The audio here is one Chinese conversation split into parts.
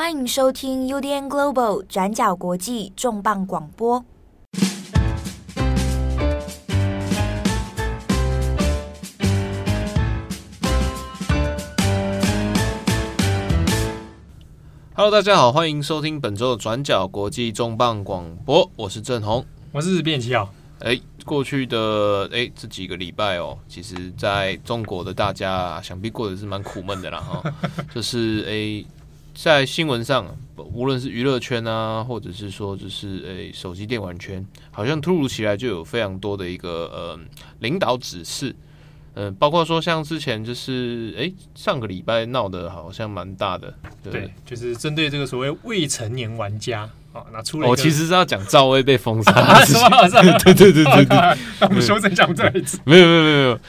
欢迎收听 UDN Global 转角国际重磅广播。Hello，大家好，欢迎收听本周的转角国际重磅广播，我是郑红，我是变奇啊。哎，过去的哎这几个礼拜哦，其实在中国的大家想必过得是蛮苦闷的啦哈，就是哎。在新闻上，无论是娱乐圈啊，或者是说就是诶、欸、手机电玩圈，好像突如其来就有非常多的一个呃领导指示，嗯、呃，包括说像之前就是诶、欸、上个礼拜闹得好像蛮大的，对，对，就是针对这个所谓未成年玩家啊，那出了我、哦、其实是要讲赵薇被封杀？对对对对对，我们修正讲这一次，没有没有没有没有，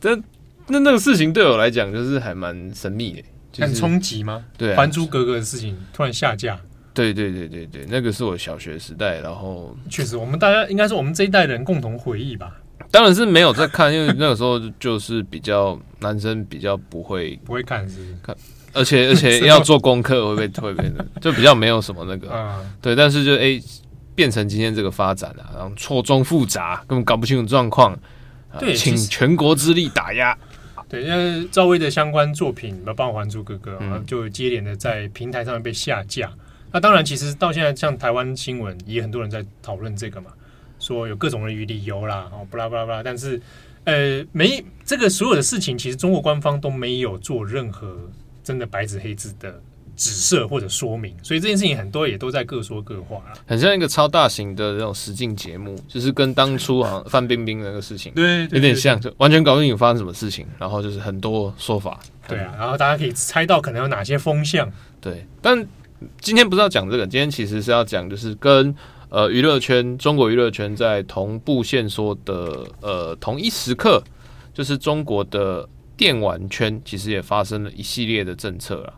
但那那个事情对我来讲就是还蛮神秘的。就是、很冲击吗？对、啊，《还珠格格》的事情突然下架。对对对对对，那个是我小学时代，然后确实，我们大家应该是我们这一代人共同回忆吧。当然是没有在看，因为那个时候就是比较男生比较不会 不会看是，是看，而且而且要做功课会被会被就比较没有什么那个、嗯、对，但是就哎、欸、变成今天这个发展啊，然后错综复杂，根本搞不清楚状况，对，请全国之力打压。对，因为赵薇的相关作品，包括《还珠格格》嗯，就接连的在平台上面被下架。那当然，其实到现在，像台湾新闻也很多人在讨论这个嘛，说有各种的理由啦，哦，不啦不啦不啦。但是，呃，没这个所有的事情，其实中国官方都没有做任何真的白纸黑字的。指涉或者说明，所以这件事情很多也都在各说各话了，很像一个超大型的那种实境节目，就是跟当初好像范冰冰那个事情，对，有点像，就完全搞不清楚发生什么事情，然后就是很多说法，对啊，然后大家可以猜到可能有哪些风向，对。但今天不是要讲这个，今天其实是要讲就是跟呃娱乐圈、中国娱乐圈在同步线说的呃同一时刻，就是中国的电玩圈其实也发生了一系列的政策了。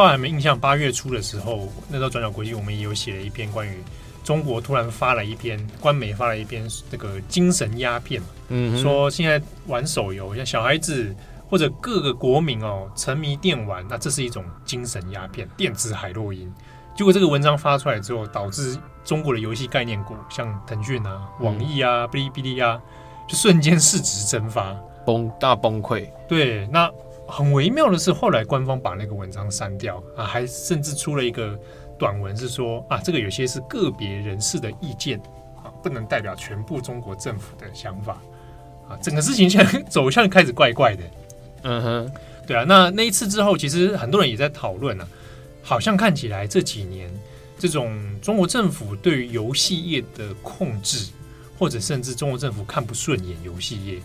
不知道有没印象？八月初的时候，那时候转角国际我们也有写了一篇关于中国突然发了一篇官媒发了一篇那个精神鸦片，嗯，说现在玩手游，像小孩子或者各个国民哦沉迷电玩，那这是一种精神鸦片，电子海洛因。结果这个文章发出来之后，导致中国的游戏概念股，像腾讯啊、网易啊、哔哩哔哩啊，就瞬间市值蒸发，崩大崩溃。对，那。很微妙的是，后来官方把那个文章删掉啊，还甚至出了一个短文，是说啊，这个有些是个别人士的意见啊，不能代表全部中国政府的想法啊。整个事情现在走向开始怪怪的。嗯哼，对啊。那那一次之后，其实很多人也在讨论啊，好像看起来这几年这种中国政府对于游戏业的控制，或者甚至中国政府看不顺眼游戏业，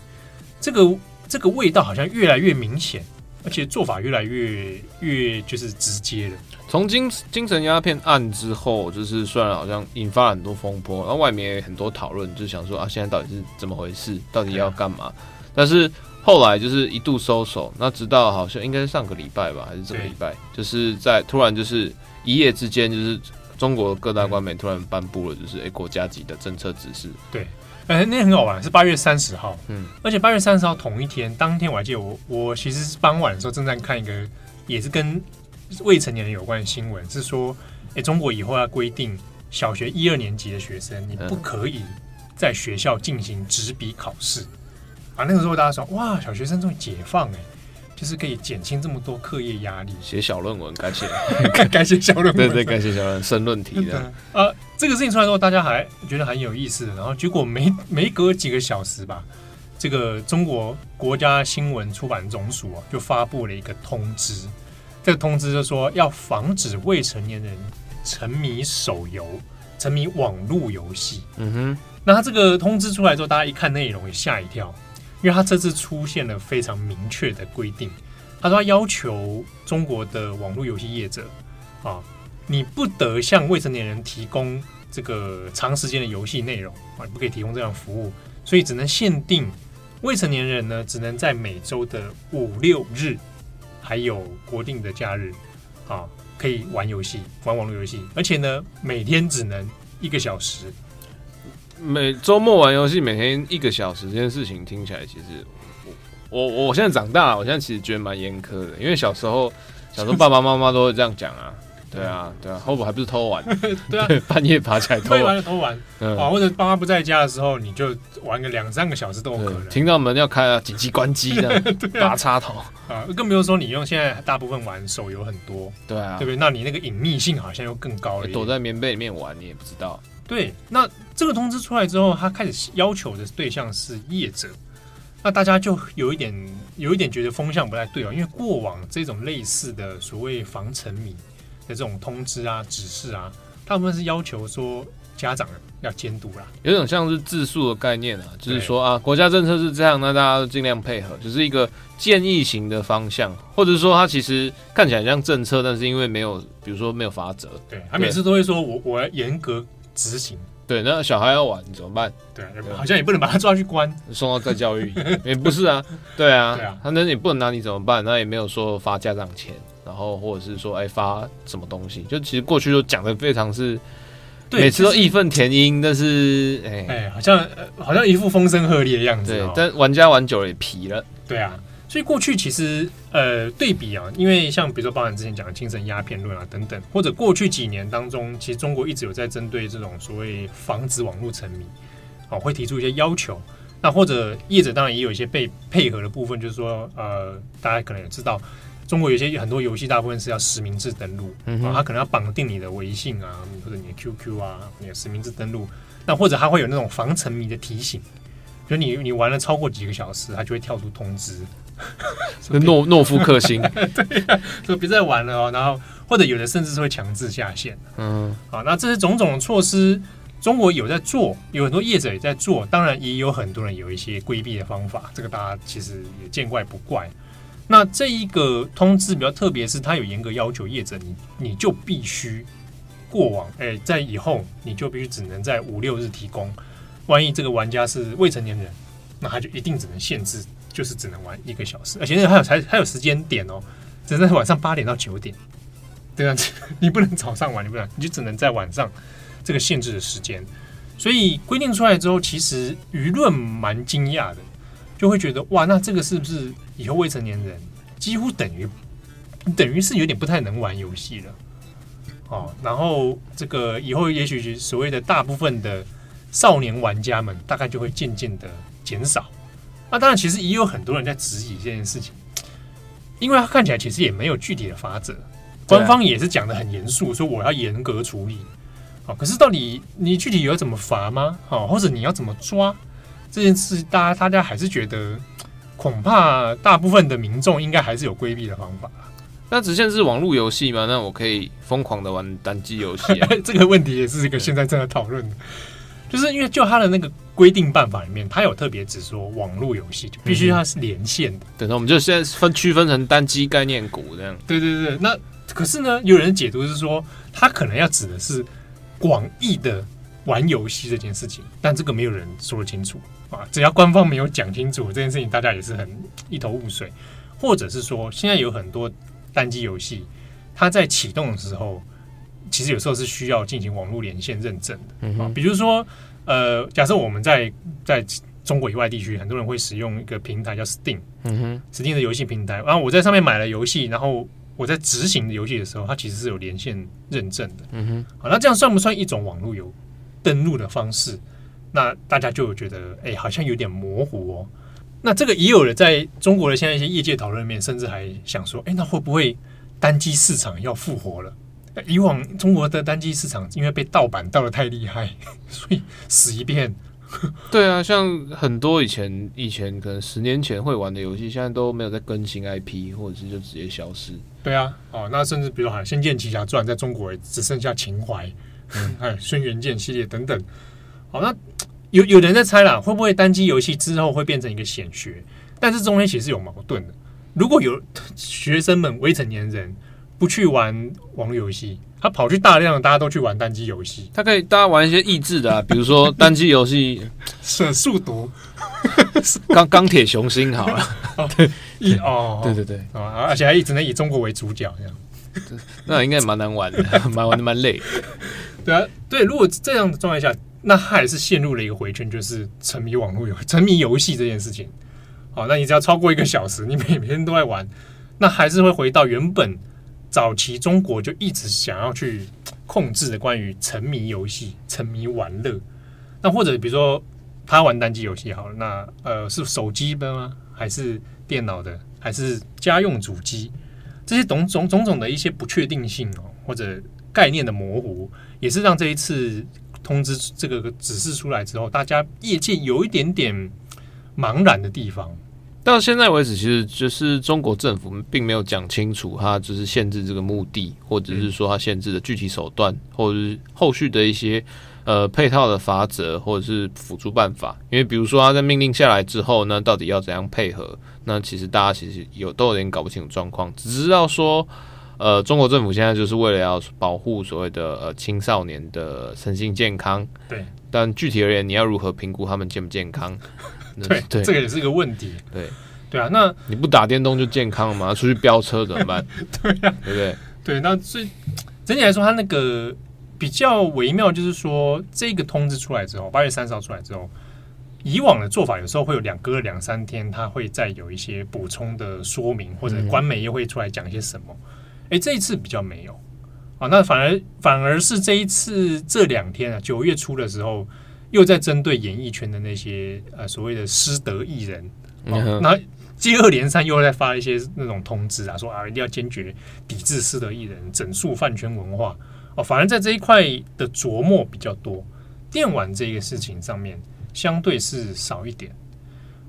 这个这个味道好像越来越明显。而且做法越来越越就是直接了。从精精神鸦片案之后，就是虽然好像引发了很多风波，然后外面也很多讨论，就想说啊，现在到底是怎么回事？到底要干嘛？但是后来就是一度收手，那直到好像应该是上个礼拜吧，还是这个礼拜，就是在突然就是一夜之间，就是中国各大官媒突然颁布了，就是诶、欸、国家级的政策指示。对。哎、欸，那天很好玩，是八月三十号。嗯，而且八月三十号同一天，当天我还记得我，我其实是傍晚的时候正在看一个，也是跟未成年人有关的新闻，是说，哎、欸，中国以后要规定小学一二年级的学生，你不可以在学校进行纸笔考试。啊，那个时候大家说，哇，小学生终于解放哎、欸。就是可以减轻这么多课业压力，写小论文感谢，感谢小论文，对对，感谢小论文，申论题的。呃，这个事情出来之后，大家还觉得很有意思，然后结果没没隔几个小时吧，这个中国国家新闻出版总署啊就发布了一个通知，这个通知就说要防止未成年人沉迷手游、沉迷网络游戏。嗯哼，那他这个通知出来之后，大家一看内容也吓一跳。因为他这次出现了非常明确的规定，他说他要求中国的网络游戏业者啊，你不得向未成年人提供这个长时间的游戏内容啊，你不可以提供这样服务，所以只能限定未成年人呢，只能在每周的五六日，还有国定的假日，啊，可以玩游戏，玩网络游戏，而且呢，每天只能一个小时。每周末玩游戏，每天一个小时，这件事情听起来其实我，我我现在长大了，我现在其实觉得蛮严苛的，因为小时候，小时候爸爸妈妈都会这样讲啊。对啊，对啊，后补还不是偷玩？对啊，半夜爬起来偷玩，偷玩啊，或者爸妈不在家的时候，你就玩个两三个小时都有可能。听到门要开啊，紧急关机这样，拔插头啊，更不用说你用现在大部分玩手游很多，对啊，对不对？那你那个隐秘性好像又更高了，躲在棉被里面玩你也不知道。对，那这个通知出来之后，他开始要求的对象是业者，那大家就有一点有一点觉得风向不太对哦，因为过往这种类似的所谓防沉迷。的这种通知啊、指示啊，大部分是要求说家长要监督啦，有种像是自诉的概念啊，就是说啊，国家政策是这样，那大家都尽量配合，就是一个建议型的方向，或者说他其实看起来像政策，但是因为没有，比如说没有法则，对他每次都会说我我要严格执行，对，那小孩要玩怎么办？对，好像也不能把他抓去关，送到再教育，也不是啊，对啊，对啊，他那也不能拿你怎么办？那也没有说发家长钱。然后或者是说，哎，发什么东西？就其实过去都讲的非常是，每次都义愤填膺，但是哎哎，好像好像一副风声鹤唳的样子。对，但玩家玩久了也疲了。对啊，所以过去其实呃对比啊，因为像比如说包含之前讲的精神鸦片论啊等等，或者过去几年当中，其实中国一直有在针对这种所谓防止网络沉迷，啊，会提出一些要求。那或者业者当然也有一些被配合的部分，就是说呃，大家可能也知道。中国有些很多游戏，大部分是要实名制登录，啊，它可能要绑定你的微信啊，或者你的 QQ 啊，你的实名制登录。那或者他会有那种防沉迷的提醒，就你你玩了超过几个小时，他就会跳出通知。诺诺夫克星，对、啊，就别再玩了哦。然后或者有的甚至是会强制下线。嗯，好，那这些种种措施，中国有在做，有很多业者也在做，当然也有很多人有一些规避的方法，这个大家其实也见怪不怪。那这一个通知比较特别，是它有严格要求业者，你你就必须过往，哎、欸，在以后你就必须只能在五六日提供。万一这个玩家是未成年人，那他就一定只能限制，就是只能玩一个小时，而且还有还还有时间点哦，只能在晚上八点到九点，对啊，你不能早上玩，你不能，你就只能在晚上这个限制的时间。所以规定出来之后，其实舆论蛮惊讶的。就会觉得哇，那这个是不是以后未成年人几乎等于等于是有点不太能玩游戏了？哦，然后这个以后也许所谓的大部分的少年玩家们，大概就会渐渐的减少。那当然，其实也有很多人在质疑这件事情，因为他看起来其实也没有具体的法则，官方也是讲的很严肃，说我要严格处理。好，可是到底你具体有要怎么罚吗？好，或者你要怎么抓？这件事，大家大家还是觉得，恐怕大部分的民众应该还是有规避的方法。那只限是网络游戏吗？那我可以疯狂的玩单机游戏？这个问题也是一个现在正在讨论的，就是因为就他的那个规定办法里面，它有特别指说，网络游戏就必须它是连线的。对，那我们就现在分区分成单机概念股这样。对对对，那可是呢，有人解读是说，它可能要指的是广义的玩游戏这件事情，但这个没有人说得清楚。啊，只要官方没有讲清楚这件事情，大家也是很一头雾水。或者是说，现在有很多单机游戏，它在启动的时候，其实有时候是需要进行网络连线认证的。嗯哼，比如说，呃，假设我们在在中国以外地区，很多人会使用一个平台叫 Steam，嗯哼，Steam 的游戏平台。然后我在上面买了游戏，然后我在执行游戏的时候，它其实是有连线认证的。嗯哼，好，那这样算不算一种网络游登录的方式？那大家就觉得，哎、欸，好像有点模糊哦。那这个也有人在中国的现在一些业界讨论面，甚至还想说，哎、欸，那会不会单机市场要复活了？以往中国的单机市场因为被盗版盗的太厉害，所以死一遍。对啊，像很多以前以前可能十年前会玩的游戏，现在都没有在更新 IP，或者是就直接消失。对啊，哦，那甚至比如说《仙剑奇侠传》在中国也只剩下情怀，嗯，还 有《轩辕剑》系列等等。好，那有有人在猜啦，会不会单机游戏之后会变成一个显学？但是中间其实有矛盾的。如果有学生们未成年人不去玩网络游戏，他跑去大量的大家都去玩单机游戏。他可以大家玩一些益智的、啊，比如说单机游戏，是速读，钢钢铁雄心好了。对，一哦，对对对啊，而且还一直能以中国为主角这样，那应该蛮难玩的，蛮玩的蛮累。对啊，对，如果这样的状态下，那他还是陷入了一个回圈，就是沉迷网络游沉迷游戏这件事情。好，那你只要超过一个小时，你每天都在玩，那还是会回到原本早期中国就一直想要去控制的关于沉迷游戏、沉迷玩乐。那或者比如说他玩单机游戏好了，那呃是手机的吗？还是电脑的？还是家用主机？这些种种种种的一些不确定性哦，或者概念的模糊。也是让这一次通知这个指示出来之后，大家业界有一点点茫然的地方。到现在为止，其实就是中国政府并没有讲清楚，它就是限制这个目的，或者是说它限制的具体手段，或者是后续的一些呃配套的法则，或者是辅助办法。因为比如说，它在命令下来之后，那到底要怎样配合？那其实大家其实有都有点搞不清楚状况，只知道说。呃，中国政府现在就是为了要保护所谓的呃青少年的身心健康。对，但具体而言，你要如何评估他们健不健康？对，对，这个也是一个问题。对，对啊，那你不打电动就健康了吗？出去飙车怎么办？对啊，对不对？对，那所以整体来说，它那个比较微妙，就是说这个通知出来之后，八月三十号出来之后，以往的做法有时候会有两隔两三天，它会再有一些补充的说明，或者官媒又会出来讲一些什么。嗯哎，这一次比较没有啊，那反而反而是这一次这两天啊，九月初的时候，又在针对演艺圈的那些呃所谓的失德艺人，啊、那接二连三又在发一些那种通知啊，说啊一定要坚决抵制失德艺人，整肃饭圈文化哦、啊。反而在这一块的琢磨比较多，电玩这个事情上面相对是少一点。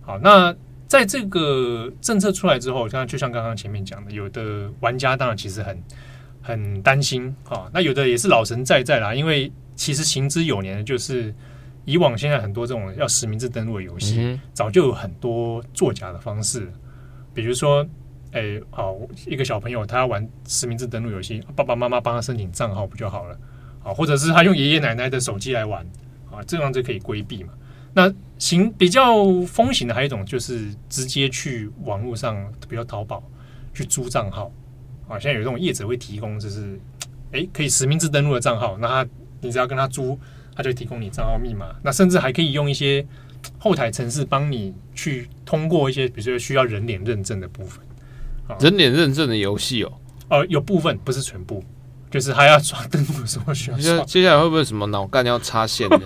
好，那。在这个政策出来之后，刚刚就像刚刚前面讲的，有的玩家当然其实很很担心啊。那有的也是老神在在啦，因为其实行之有年，就是以往现在很多这种要实名制登录的游戏，嗯、早就有很多作假的方式。比如说，哎，好一个小朋友他要玩实名制登录游戏，爸爸妈妈帮他申请账号不就好了？啊，或者是他用爷爷奶奶的手机来玩，啊，这样就可以规避嘛。那行比较风行的还有一种就是直接去网络上，比如淘宝去租账号啊。现在有这种业者会提供，就是诶可以实名制登录的账号，那他你只要跟他租，他就提供你账号密码。那甚至还可以用一些后台程式帮你去通过一些，比如说需要人脸认证的部分。人脸认证的游戏哦，哦，有部分不是全部。就是还要刷登录的时候需要刷，接下来会不会什么脑干要插线的？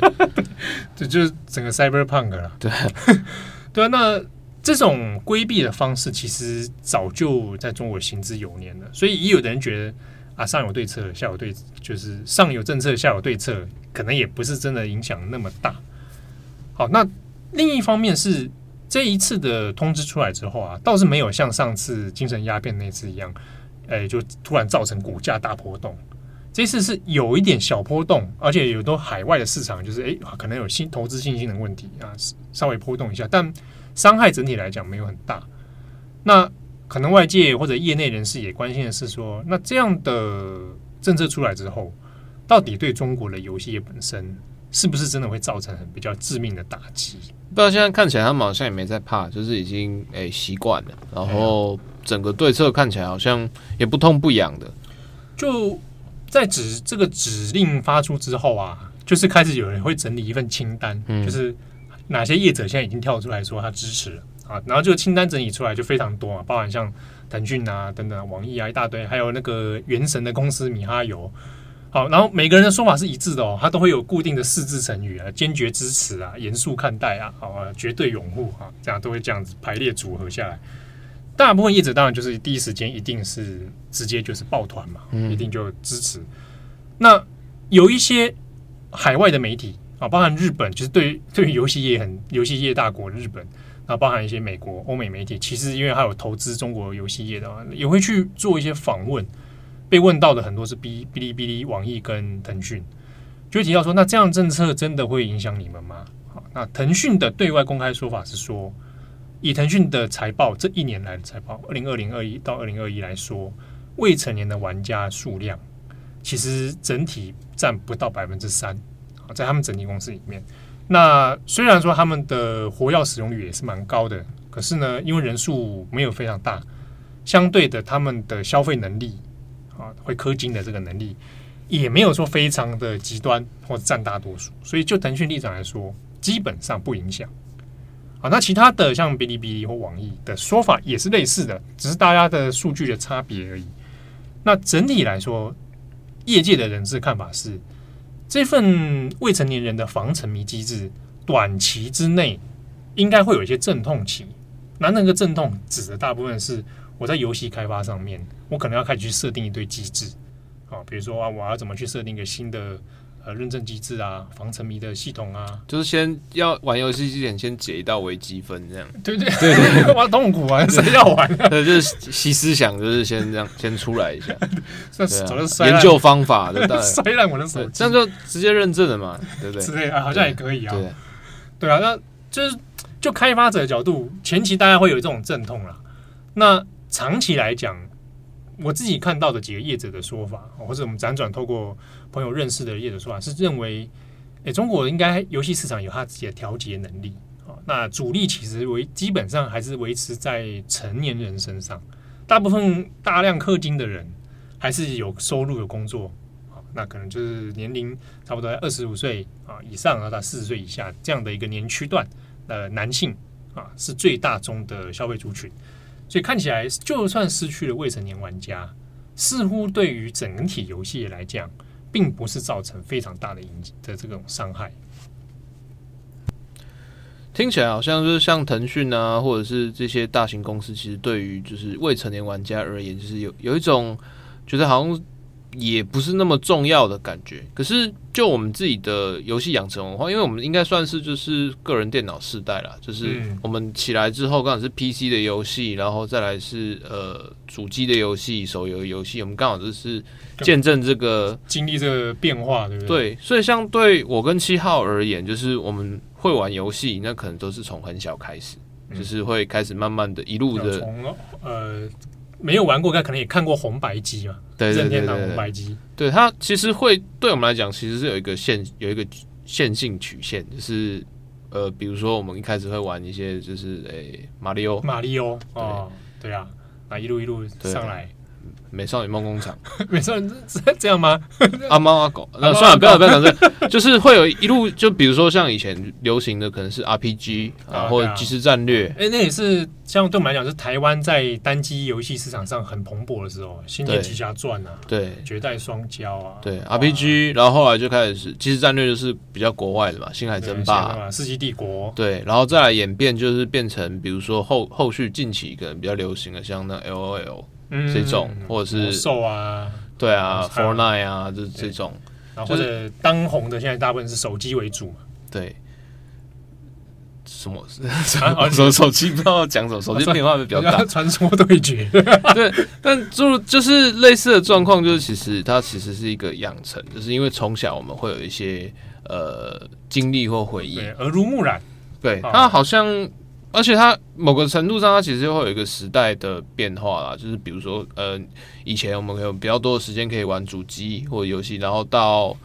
这就是整个 cyberpunk 了。对，对啊。那这种规避的方式，其实早就在中国行之有年了。所以，也有的人觉得啊，上有对策，下有对，就是上有政策，下有对策，可能也不是真的影响那么大。好，那另一方面是这一次的通知出来之后啊，倒是没有像上次精神鸦片那次一样。哎，就突然造成股价大波动，这次是有一点小波动，而且有多海外的市场就是哎，可能有新投资信心的问题啊，稍微波动一下，但伤害整体来讲没有很大。那可能外界或者业内人士也关心的是说，那这样的政策出来之后，到底对中国的游戏业本身是不是真的会造成很比较致命的打击？不知道现在看起来他们好像也没在怕，就是已经诶习惯了，然后。整个对策看起来好像也不痛不痒的，就在指这个指令发出之后啊，就是开始有人会整理一份清单，嗯、就是哪些业者现在已经跳出来说他支持了啊，然后这个清单整理出来就非常多啊，包含像腾讯啊等等、网易啊一大堆，还有那个原神的公司米哈游，好，然后每个人的说法是一致的哦，他都会有固定的四字成语啊，坚决支持啊，严肃看待啊，好啊，绝对拥护啊，这样都会这样子排列组合下来。大部分业者当然就是第一时间一定是直接就是抱团嘛，一定就支持。那有一些海外的媒体啊，包含日本，就是对对于游戏业很游戏业大国日本，那包含一些美国、欧美媒体，其实因为还有投资中国游戏业的，也会去做一些访问。被问到的很多是哔哔哩哔哩、网易跟腾讯，就会提到说，那这样政策真的会影响你们吗？好，那腾讯的对外公开说法是说。以腾讯的财报这一年来的财报，二零二零二一到二零二一来说，未成年的玩家数量，其实整体占不到百分之三，在他们整体公司里面。那虽然说他们的活跃使用率也是蛮高的，可是呢，因为人数没有非常大，相对的他们的消费能力啊，会氪金的这个能力也没有说非常的极端或者占大多数，所以就腾讯立场来说，基本上不影响。啊，那其他的像哔哩哔哩或网易的说法也是类似的，只是大家的数据的差别而已。那整体来说，业界的人士看法是。这份未成年人的防沉迷机制，短期之内应该会有一些阵痛期。那那个阵痛指的大部分是我在游戏开发上面，我可能要开始去设定一堆机制啊，比如说啊，我要怎么去设定一个新的。呃，认证机制啊，防沉迷的系统啊，就是先要玩游戏之前先解一道微积分，这样。对对。对对，玩痛苦啊，谁要玩？对，就是习思想，就是先这样先出来一下，啊、研究方法，对，摔烂我的手机，这样就直接认证了嘛，对不对？之类啊，好像也可以啊，对，对啊，那就是就开发者的角度，前期大家会有这种阵痛啦，那长期来讲。我自己看到的几个业者的说法，或者我们辗转透过朋友认识的业者说法，是认为，诶，中国应该游戏市场有它自己的调节能力啊。那主力其实维基本上还是维持在成年人身上，大部分大量氪金的人还是有收入有工作啊。那可能就是年龄差不多在二十五岁啊以上啊到四十岁以下这样的一个年区段的男性啊，是最大宗的消费族群。所以看起来，就算失去了未成年玩家，似乎对于整体游戏来讲，并不是造成非常大的影的这种伤害。听起来好像就是像腾讯啊，或者是这些大型公司，其实对于就是未成年玩家而言，就是有有一种觉得好像。也不是那么重要的感觉，可是就我们自己的游戏养成文化，因为我们应该算是就是个人电脑世代啦，就是我们起来之后刚好是 PC 的游戏，然后再来是呃主机的游戏、手游游戏，我们刚好就是见证这个经历这个变化，对不对？对，所以相对我跟七号而言，就是我们会玩游戏，那可能都是从很小开始，就是会开始慢慢的一路的从呃。没有玩过，但可能也看过红白机嘛？对对对，对，对，红白机，对它其实会对我们来讲，其实是有一个线，有一个线性曲线，就是呃，比如说我们一开始会玩一些，就是诶，马里奥，马里奥，哦，对啊，那一路一路上来。美少女梦工厂，美少女这样吗？阿猫阿狗，那算了，不要不要讲这，就是会有一路，就比如说像以前流行的，可能是 RPG 啊，或者即时战略。哎，那也是像对我们来讲，是台湾在单机游戏市场上很蓬勃的时候，《仙剑奇侠传》啊，对，《绝代双骄》啊，对 RPG，然后后来就开始是即时战略，就是比较国外的嘛，《星海争霸》、《世纪帝国》，对，然后再来演变，就是变成比如说后后续近期可能比较流行的，像那 LOL。这种或者是兽啊，对啊，Fortnite 啊，这这种，然后或者当红的现在大部分是手机为主嘛，对，什么？手手机？不知道讲什么，手机变化比较大，传说对决，对，但就就是类似的状况，就是其实它其实是一个养成，就是因为从小我们会有一些呃经历或回忆，耳濡目染，对，它好像。而且它某个程度上，它其实会有一个时代的变化啦。就是比如说，呃，以前我们有比较多的时间可以玩主机或者游戏，然后到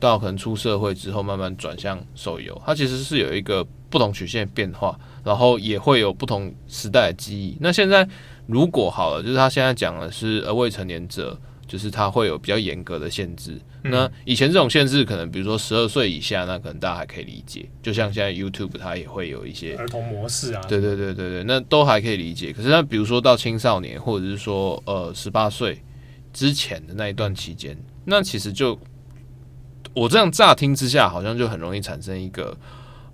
到可能出社会之后，慢慢转向手游。它其实是有一个不同曲线变化，然后也会有不同时代的记忆。那现在如果好了，就是他现在讲的是呃未成年者。就是它会有比较严格的限制。那以前这种限制，可能比如说十二岁以下，那可能大家还可以理解。就像现在 YouTube 它也会有一些儿童模式啊，对对对对对，那都还可以理解。可是那比如说到青少年，或者是说呃十八岁之前的那一段期间，那其实就我这样乍听之下，好像就很容易产生一个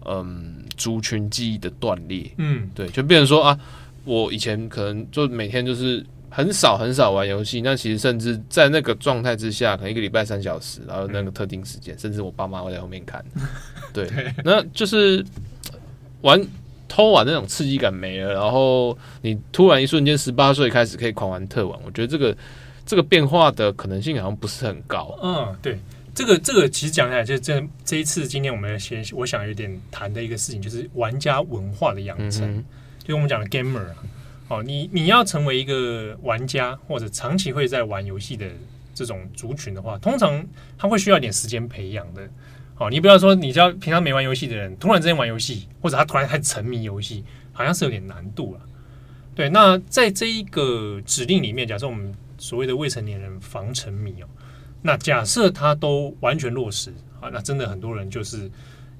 嗯族群记忆的断裂。嗯，对，就变成说啊，我以前可能就每天就是。很少很少玩游戏，那其实甚至在那个状态之下，可能一个礼拜三小时，然后那个特定时间，嗯、甚至我爸妈会在后面看。对，对那就是玩偷玩那种刺激感没了，然后你突然一瞬间十八岁开始可以狂玩特玩，我觉得这个这个变化的可能性好像不是很高。嗯，对，这个这个其实讲起来，就这这一次今天我们先我想有点谈的一个事情，就是玩家文化的养成，嗯、就我们讲的 gamer 啊。哦，你你要成为一个玩家或者长期会在玩游戏的这种族群的话，通常他会需要一点时间培养的。好，你不要说你叫平常没玩游戏的人，突然之间玩游戏，或者他突然还沉迷游戏，好像是有点难度了。对，那在这一个指令里面，假设我们所谓的未成年人防沉迷哦，那假设他都完全落实啊，那真的很多人就是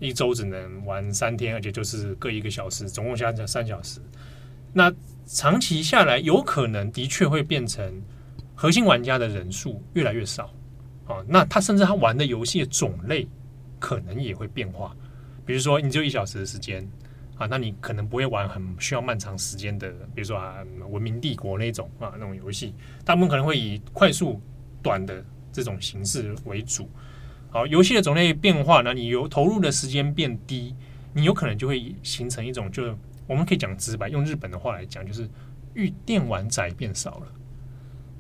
一周只能玩三天，而且就是各一个小时，总共加起来三小时。那长期下来，有可能的确会变成核心玩家的人数越来越少啊。那他甚至他玩的游戏的种类可能也会变化，比如说你只有一小时的时间。啊，那你可能不会玩很需要漫长时间的，比如说啊，《文明帝国》那种啊那种游戏，大部分可能会以快速短的这种形式为主。好，游戏的种类变化呢，你有投入的时间变低，你有可能就会形成一种，就我们可以讲直白，用日本的话来讲，就是遇电玩宅变少了。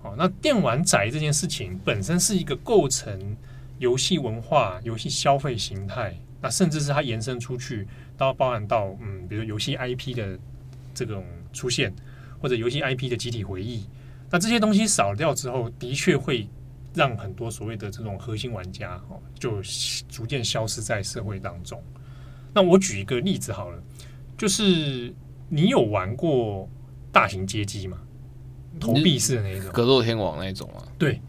哦，那电玩宅这件事情本身是一个构成游戏文化、游戏消费形态，那甚至是它延伸出去。到包含到嗯，比如游戏 IP 的这种出现，或者游戏 IP 的集体回忆，那这些东西少掉之后，的确会让很多所谓的这种核心玩家哦，就逐渐消失在社会当中。那我举一个例子好了，就是你有玩过大型街机吗？投币式的那一种，格斗天王那一种啊？对，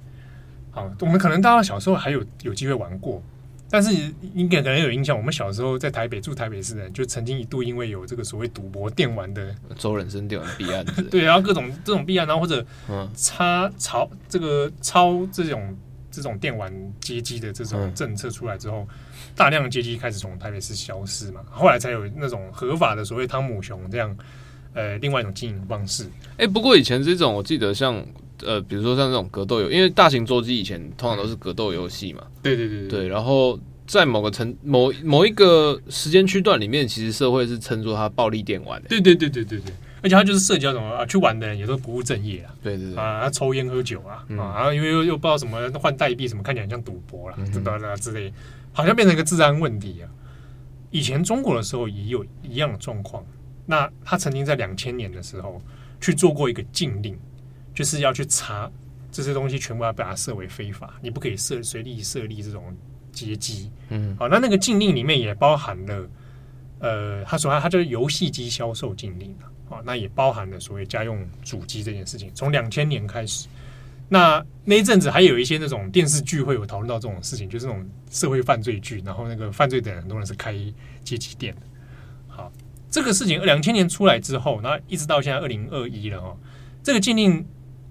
好，我们可能大家小时候还有有机会玩过。但是你可能有印象，我们小时候在台北住台北市的人，就曾经一度因为有这个所谓赌博电玩的周人生电玩弊案，对，然后各种这种弊案，然后或者嗯插超这个超这种这种电玩街机的这种政策出来之后，大量的街机开始从台北市消失嘛，后来才有那种合法的所谓汤姆熊这样呃另外一种经营方式。哎，不过以前这种我记得像呃，比如说像这种格斗游，因为大型桌机以前通常都是格斗游戏嘛，对对对对，对，然后。在某个层某某一个时间区段里面，其实社会是称作它暴力电玩的。对对对对对对，而且他就是社交什么啊，去玩的人也都不务正业啊。对对对啊，抽烟喝酒啊、嗯、啊，然后因为又又不知道什么换代币什么，看起来很像赌博啦，这之类，好像变成一个治安问题啊。以前中国的时候也有一样的状况，那他曾经在两千年的时候去做过一个禁令，就是要去查这些东西，全部要把它设为非法，你不可以设随地设立这种。街机，嗯，好，那那个禁令里面也包含了，呃，他说他他就是游戏机销售禁令啊，好，那也包含了所谓家用主机这件事情。从两千年开始，那那一阵子还有一些那种电视剧会有讨论到这种事情，就是那种社会犯罪剧，然后那个犯罪的人很多人是开街机店的。好，这个事情两千年出来之后，那一直到现在二零二一了哦，这个禁令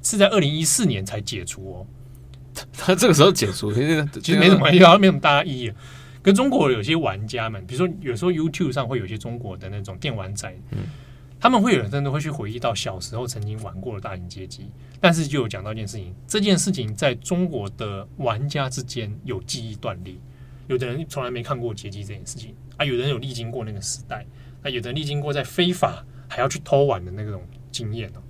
是在二零一四年才解除哦。他 这个时候解除，其实 没什么意义，没什么大意义。跟中国有些玩家们，比如说有时候 YouTube 上会有些中国的那种电玩仔，嗯，他们会有人真的会去回忆到小时候曾经玩过的大型街机，但是就有讲到一件事情，这件事情在中国的玩家之间有记忆断裂，有的人从来没看过街机这件事情啊，有的人有历经过那个时代，啊，有的人历经过在非法还要去偷玩的那种经验哦。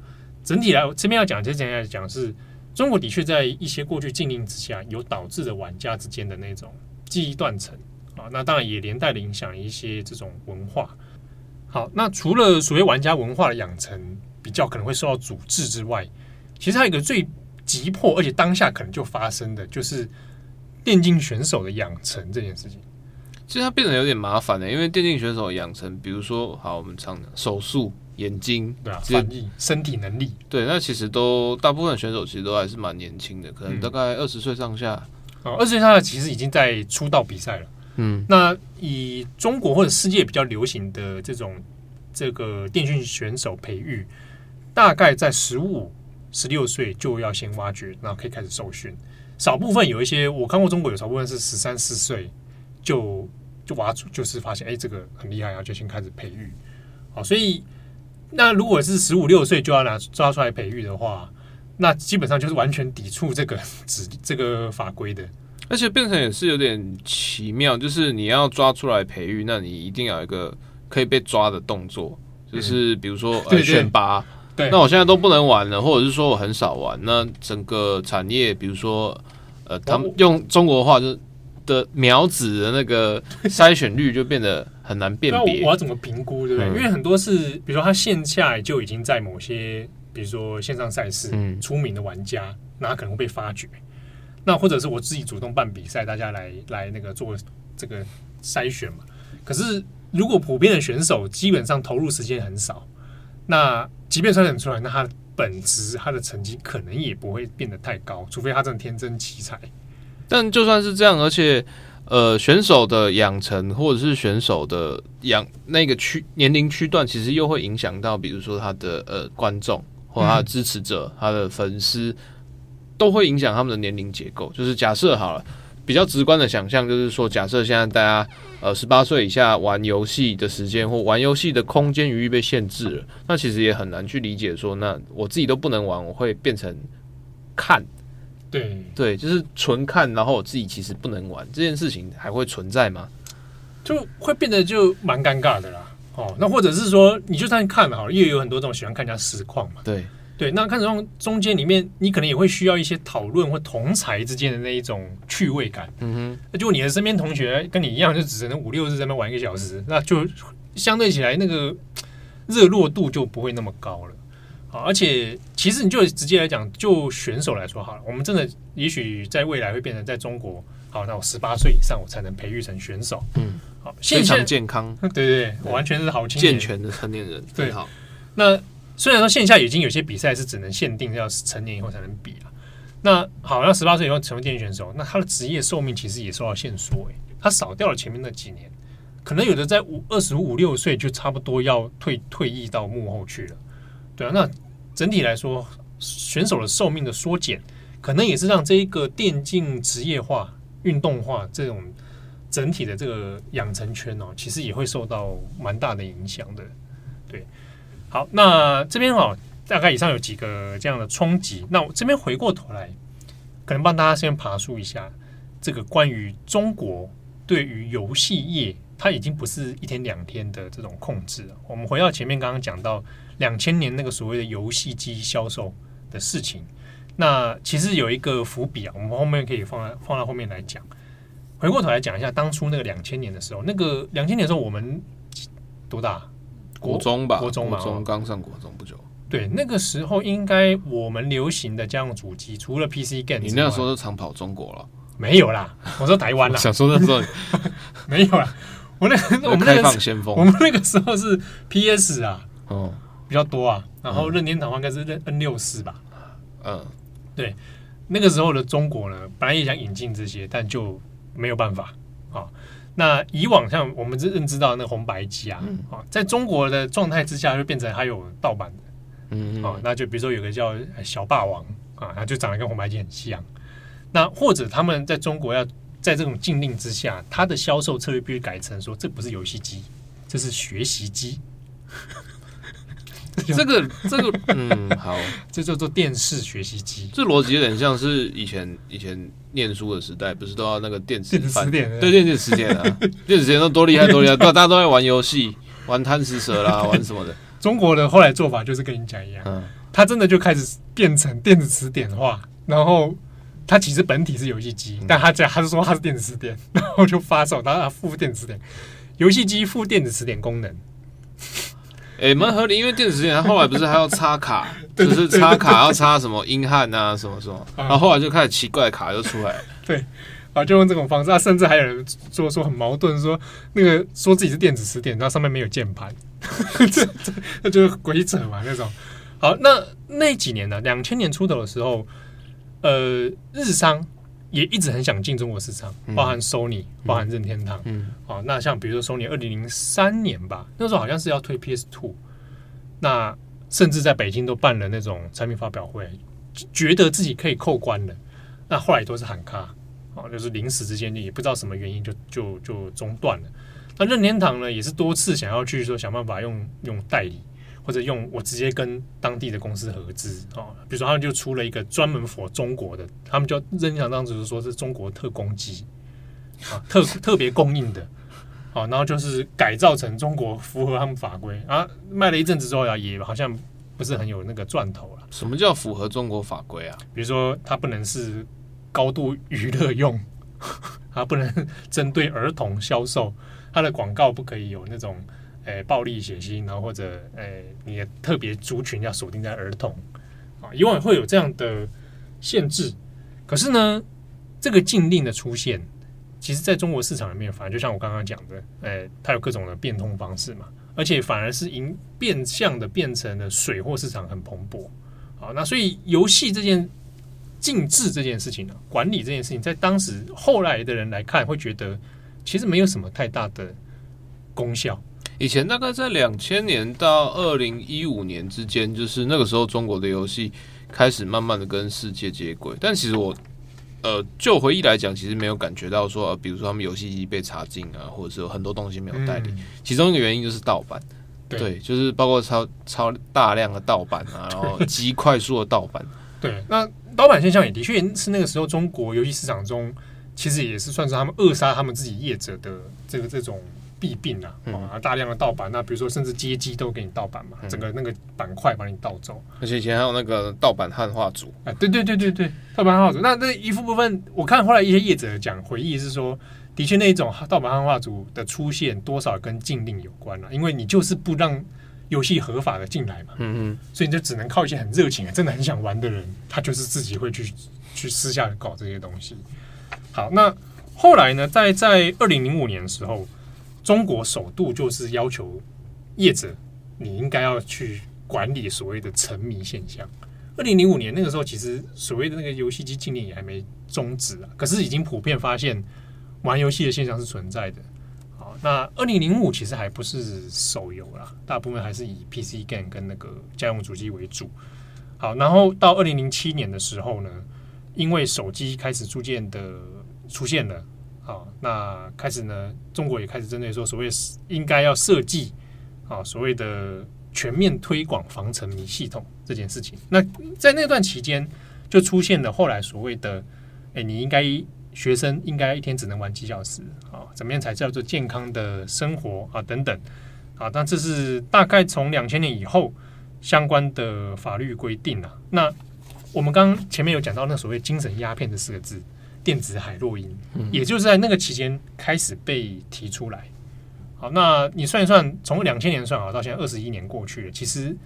整体来这边要讲，这边来讲是。中国的确在一些过去禁令之下，有导致的玩家之间的那种记忆断层啊，那当然也连带的影响一些这种文化。好，那除了所谓玩家文化的养成比较可能会受到阻滞之外，其实还有一个最急迫而且当下可能就发生的就是电竞选手的养成这件事情。其实它变得有点麻烦的，因为电竞选手的养成，比如说，好，我们常讲手速。眼睛对啊，反应、身体能力对，那其实都大部分选手其实都还是蛮年轻的，可能大概二十岁上下。哦、嗯，二十岁上下其实已经在出道比赛了。嗯，那以中国或者世界比较流行的这种这个电竞选手培育，大概在十五、十六岁就要先挖掘，然后可以开始受训。少部分有一些我看过，中国有少部分是十三四岁就就挖出，就是发现哎，这个很厉害，然后就先开始培育。好，所以。那如果是十五六岁就要拿抓出来培育的话，那基本上就是完全抵触这个指这个法规的，而且变成也是有点奇妙，就是你要抓出来培育，那你一定要有一个可以被抓的动作，就是比如说呃选拔，对，那我现在都不能玩了，或者是说我很少玩，那整个产业，比如说呃，他们用中国话就是的苗子的那个 筛选率就变得。很难辨那别。我要怎么评估，对不对？嗯因为很多是，比如说他线下就已经在某些，比如说线上赛事嗯出名的玩家，那他可能会被发掘。那或者是我自己主动办比赛，大家来来那个做这个筛选嘛。可是如果普遍的选手基本上投入时间很少，那即便筛选出来，那他的本质他的成绩可能也不会变得太高，除非他真的天真奇才。但就算是这样，而且呃，选手的养成或者是选手的养那个区年龄区段，其实又会影响到，比如说他的呃观众或他的支持者、他的粉丝，都会影响他们的年龄结构。就是假设好了，比较直观的想象就是说，假设现在大家呃十八岁以下玩游戏的时间或玩游戏的空间余裕被限制了，那其实也很难去理解说，那我自己都不能玩，我会变成看。对，对，就是纯看，然后我自己其实不能玩这件事情还会存在吗？就会变得就蛮尴尬的啦。哦，那或者是说，你就算看了好了，也有很多这种喜欢看人家实况嘛。对，对，那看实况中间里面，你可能也会需要一些讨论或同才之间的那一种趣味感。嗯哼，就你的身边同学跟你一样，就只能五六日在那玩一个小时，那就相对起来那个热络度就不会那么高了。好，而且其实你就直接来讲，就选手来说好了，我们真的也许在未来会变成在中国，好，那我十八岁以上我才能培育成选手。嗯，好，非常健康、对对对，对完全是好青年健全的成年人，对好。那虽然说线下已经有些比赛是只能限定要成年以后才能比了，那好，那十八岁以后成为电竞选手，那他的职业寿命其实也受到限缩，诶，他少掉了前面那几年，可能有的在五二十五六岁就差不多要退退役到幕后去了，对啊，那整体来说，选手的寿命的缩减，可能也是让这一个电竞职业化、运动化这种整体的这个养成圈哦，其实也会受到蛮大的影响的。好，那这边哦，大概以上有几个这样的冲击。那我这边回过头来，可能帮大家先爬梳一下这个关于中国对于游戏业，它已经不是一天两天的这种控制。我们回到前面刚刚讲到两千年那个所谓的游戏机销售的事情，那其实有一个伏笔啊，我们后面可以放在放到后面来讲。回过头来讲一下，当初那个两千年的时候，那个两千年的时候，我们多大？国中吧，国中嘛国中刚上国中不久。对，那个时候应该我们流行的家用主机，除了 PC game，你那时候都常跑中国了，没有啦。我说台湾啦，想说那时候 没有啦。我那我们那个开放先锋，我们那个时候是 PS 啊，哦，比较多啊。然后任天堂应该是任 N 六四吧。嗯，对那个时候的中国呢，本来也想引进这些，但就没有办法啊。那以往像我们认知到那红白机啊，在中国的状态之下，就变成还有盗版的。嗯哦，那就比如说有个叫小霸王啊，它就长得跟红白机很像。那或者他们在中国要在这种禁令之下，它的销售策略必须改成说，这不是游戏机，这是学习机，这个这个嗯好，这叫做电视学习机。这逻辑有点像是以前以前念书的时代，不是都要那个电子饭词典。对电子词典啊，电子词典都多厉害多厉害，大家都在玩游戏，玩贪食蛇啦，玩什么的，中国的后来做法就是跟你讲一样，嗯，它真的就开始变成电子词典化，然后它其实本体是游戏机，但他讲他是说他是电子词典，然后就发售，然后它附电子词典，游戏机附电子词典功能。诶，蛮合理，因为电子词典它后来不是还要插卡，就是插卡要插什么英汉啊什么什么，然后后来就开始奇怪的卡就出来了，对啊，就用这种方式啊，甚至还有人说说很矛盾，说那个说自己是电子词典，然后上面没有键盘，这这那就是鬼扯嘛那种。好，那那几年呢，两千年出头的时候，呃，日商也一直很想进中国市场，包含 Sony，、包含任天堂。嗯好，那像比如说 Sony 二零零三年吧，那时候好像是要推 PS Two，那甚至在北京都办了那种产品发表会，觉得自己可以扣关了。那后来都是喊卡。哦，就是临时之间也不知道什么原因就就就中断了。那任天堂呢，也是多次想要去说想办法用用代理，或者用我直接跟当地的公司合资哦。比如说他们就出了一个专门 for 中国的，他们就任天堂当时就说是中国特供机啊，特 特别供应的。好，然后就是改造成中国符合他们法规啊，卖了一阵子之后呀，也好像不是很有那个赚头了。什么叫符合中国法规啊？比如说，它不能是高度娱乐用，它不能针对儿童销售，它的广告不可以有那种诶、暴力血腥，然后或者诶、你的特别族群要锁定在儿童啊，以往会有这样的限制。可是呢，这个禁令的出现，其实在中国市场里面，反而就像我刚刚讲的，诶、它有各种的变通方式嘛，而且反而是因变相的变成了水货市场很蓬勃。好，那所以游戏这件。禁制这件事情呢，管理这件事情，在当时后来的人来看，会觉得其实没有什么太大的功效。以前大概在两千年到二零一五年之间，就是那个时候中国的游戏开始慢慢的跟世界接轨。但其实我呃，就回忆来讲，其实没有感觉到说，呃比如说他们游戏机被查禁啊，或者是有很多东西没有代理。嗯、其中一个原因就是盗版，对，对，就是包括超超大量的盗版啊，然后极快速的盗版。对，那。盗版现象也的确是那个时候中国游戏市场中，其实也是算是他们扼杀他们自己业者的这个这种弊病啊，大量的盗版，那比如说甚至街机都给你盗版嘛，嗯、整个那个板块把你盗走，而且以前还有那个盗版汉化组，哎，对对对对对，盗版汉化组，那那一副部分，我看后来一些业者讲回忆是说，的确那一种盗版汉化组的出现，多少跟禁令有关了，因为你就是不让。游戏合法的进来嘛，嗯嗯，所以你就只能靠一些很热情、真的很想玩的人，他就是自己会去去私下搞这些东西。好，那后来呢，在在二零零五年的时候，中国首度就是要求业者，你应该要去管理所谓的沉迷现象。二零零五年那个时候，其实所谓的那个游戏机禁令也还没终止啊，可是已经普遍发现玩游戏的现象是存在的。好那二零零五其实还不是手游啦，大部分还是以 PC game 跟那个家用主机为主。好，然后到二零零七年的时候呢，因为手机开始逐渐的出现了，好，那开始呢，中国也开始针对说所谓应该要设计啊所谓的全面推广防沉迷系统这件事情。那在那段期间，就出现了后来所谓的，哎，你应该。学生应该一天只能玩几小时啊？怎么样才叫做健康的生活啊？等等啊？但这是大概从两千年以后相关的法律规定了。那我们刚刚前面有讲到那所谓“精神鸦片”这四个字，电子海洛因，也就是在那个期间开始被提出来。好，那你算一算，从两千年算好到现在二十一年过去了，其实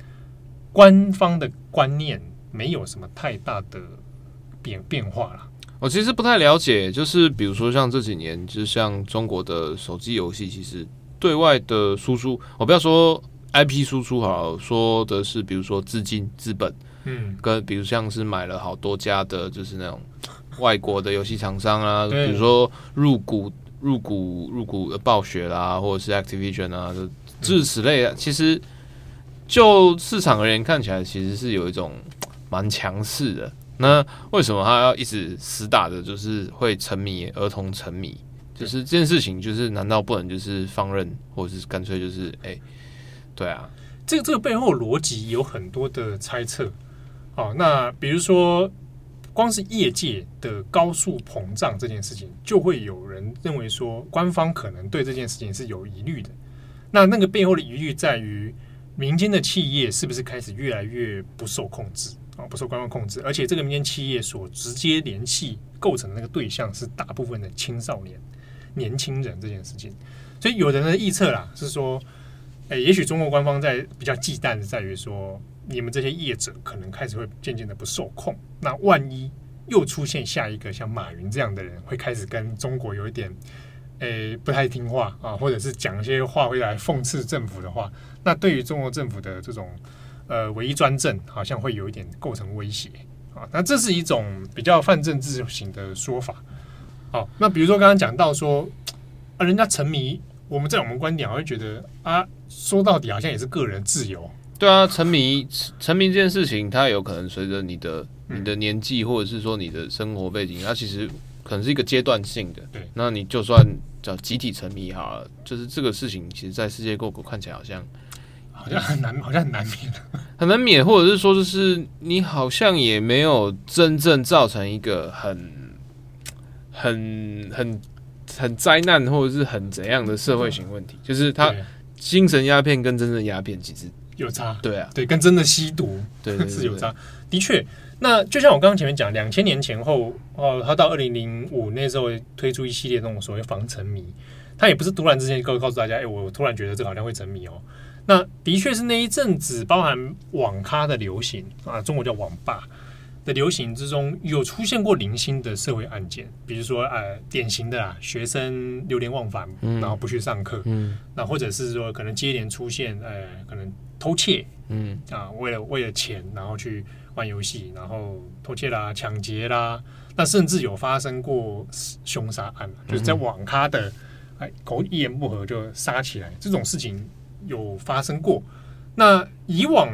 官方的观念没有什么太大的变变化了。我其实不太了解，就是比如说像这几年，就是像中国的手机游戏，其实对外的输出，我不要说 IP 输出好，说的是比如说资金、资本，嗯，跟比如像是买了好多家的，就是那种外国的游戏厂商啊，比如说入股、入股、入股暴雪啦，或者是 Activision 啊，就诸如此类的。其实就市场而言，看起来其实是有一种蛮强势的。那为什么他要一直死打的，就是会沉迷儿童沉迷？就是这件事情，就是难道不能就是放任，或者是干脆就是哎、欸，对啊，这个这个背后逻辑有很多的猜测。好，那比如说，光是业界的高速膨胀这件事情，就会有人认为说，官方可能对这件事情是有疑虑的。那那个背后的疑虑在于，民间的企业是不是开始越来越不受控制？啊，不受官方控制，而且这个民间企业所直接联系构成的那个对象是大部分的青少年、年轻人这件事情，所以有人的预测啦是说，诶，也许中国官方在比较忌惮的在于说，你们这些业者可能开始会渐渐的不受控，那万一又出现下一个像马云这样的人，会开始跟中国有一点诶不太听话啊，或者是讲一些话会来讽刺政府的话，那对于中国政府的这种。呃，唯一专政好像会有一点构成威胁啊，那这是一种比较泛政治型的说法。好，那比如说刚刚讲到说啊，人家沉迷，我们在我们观点，我会觉得啊，说到底好像也是个人自由。对啊，沉迷沉迷这件事情，它有可能随着你的你的年纪，或者是说你的生活背景，它其实可能是一个阶段性的。对，那你就算叫集体沉迷好了，就是这个事情，其实，在世界各国看起来好像。好像很难，好像很难免，很难免，或者是说，就是你好像也没有真正造成一个很、很、很、很灾难，或者是很怎样的社会型问题，就是他精神鸦片跟真正鸦片其实有差，对啊，对，跟真的吸毒对 是有差。的确，那就像我刚刚前面讲，两千年前后哦，他到二零零五那时候推出一系列那种所谓防沉迷。他也不是突然之间告告诉大家，哎，我突然觉得这个好像会沉迷哦。那的确是那一阵子，包含网咖的流行啊，中国叫网吧的流行之中，有出现过零星的社会案件，比如说呃，典型的啊，学生流连忘返，然后不去上课，嗯，那或者是说可能接连出现呃，可能偷窃，嗯啊，为了为了钱，然后去玩游戏，然后偷窃啦、抢劫啦，那甚至有发生过凶杀案，就是在网咖的哎，狗一言不合就杀起来这种事情。有发生过，那以往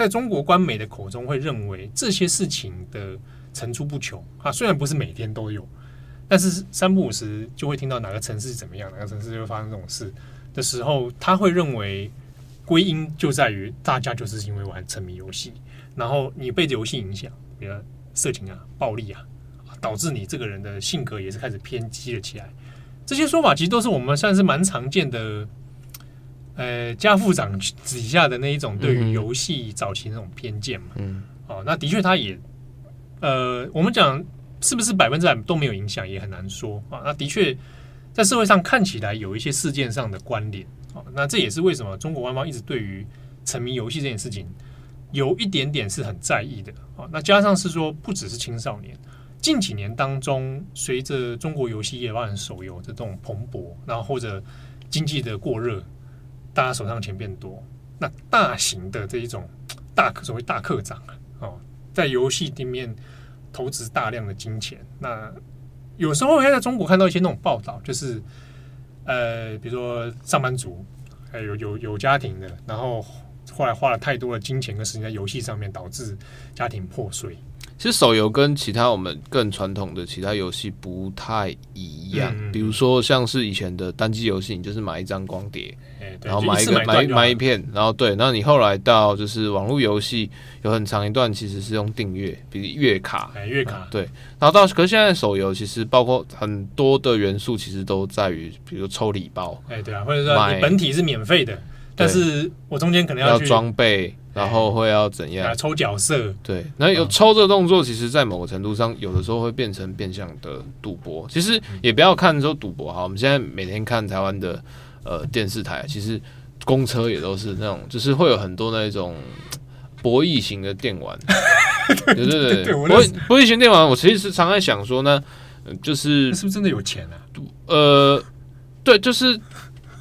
在中国官媒的口中会认为这些事情的层出不穷啊，虽然不是每天都有，但是三不五时就会听到哪个城市怎么样，哪个城市就会发生这种事的时候，他会认为归因就在于大家就是因为玩沉迷游戏，然后你被游戏影响，比如色情啊、暴力啊，导致你这个人的性格也是开始偏激了起来。这些说法其实都是我们算是蛮常见的。呃，家父长底下的那一种对于游戏早期那种偏见嘛，嗯，哦，那的确他也，呃，我们讲是不是百分之百都没有影响也很难说啊。那的确在社会上看起来有一些事件上的关联，哦，那这也是为什么中国官方一直对于沉迷游戏这件事情有一点点是很在意的啊。那加上是说不只是青少年，近几年当中，随着中国游戏业发展手游的这种蓬勃，然后或者经济的过热。大家手上钱变多，那大型的这一种 大所谓大课长啊，哦，在游戏里面投资大量的金钱。那有时候会在中国看到一些那种报道，就是呃，比如说上班族，还有有有家庭的，然后后来花了太多的金钱跟时间在游戏上面，导致家庭破碎。其实手游跟其他我们更传统的其他游戏不太一样，嗯，比如说像是以前的单机游戏，你就是买一张光碟，欸，然后买一个买买，买一片，然后对，然后你后来到就是网络游戏，有很长一段其实是用订阅，比如月卡，欸，月卡，嗯，对，然后到可是现在手游其实包括很多的元素，其实都在于比如抽礼包，哎，欸，对啊，或者说你本体是免费的，但是我中间可能要装备。然后会要怎样？抽角色，对，那有抽这个动作，其实，在某个程度上，有的时候会变成变相的赌博。其实也不要看说赌博哈，我们现在每天看台湾的呃电视台，其实公车也都是那种，就是会有很多那种博弈型的电玩，对 对对，对，博博弈型电玩，我其实是常在想说呢，就是是不是真的有钱啊？呃，对，就是。